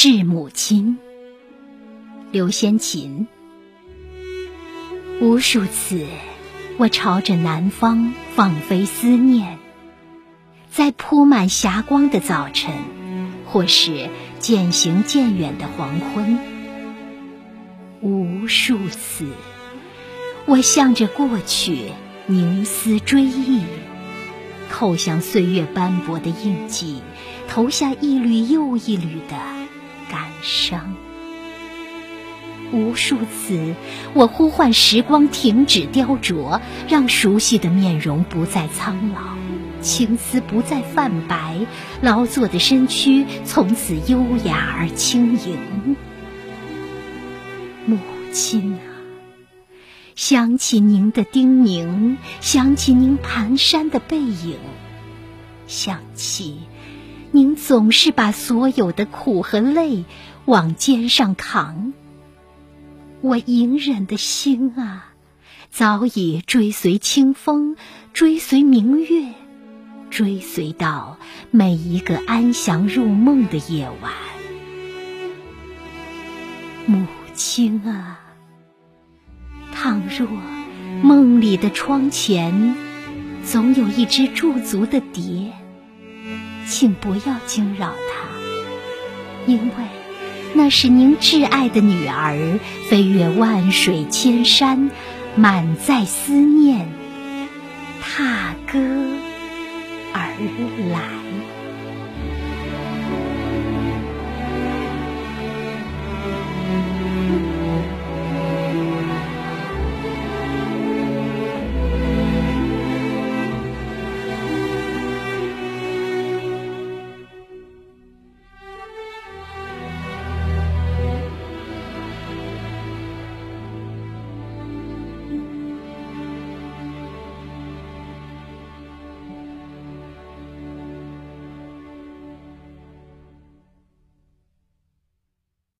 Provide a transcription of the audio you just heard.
致母亲，刘先琴。无数次，我朝着南方放飞思念，在铺满霞光的早晨，或是渐行渐远的黄昏。无数次，我向着过去凝思追忆。扣向岁月斑驳的印记，投下一缕又一缕的感伤。无数次，我呼唤时光停止雕琢，让熟悉的面容不再苍老，青丝不再泛白，劳作的身躯从此优雅而轻盈。母亲啊！想起您的叮咛，想起您蹒跚的背影，想起您总是把所有的苦和累往肩上扛，我隐忍的心啊，早已追随清风，追随明月，追随到每一个安详入梦的夜晚。母亲啊！倘若梦里的窗前总有一只驻足的蝶，请不要惊扰他，因为那是您挚爱的女儿，飞越万水千山，满载思念，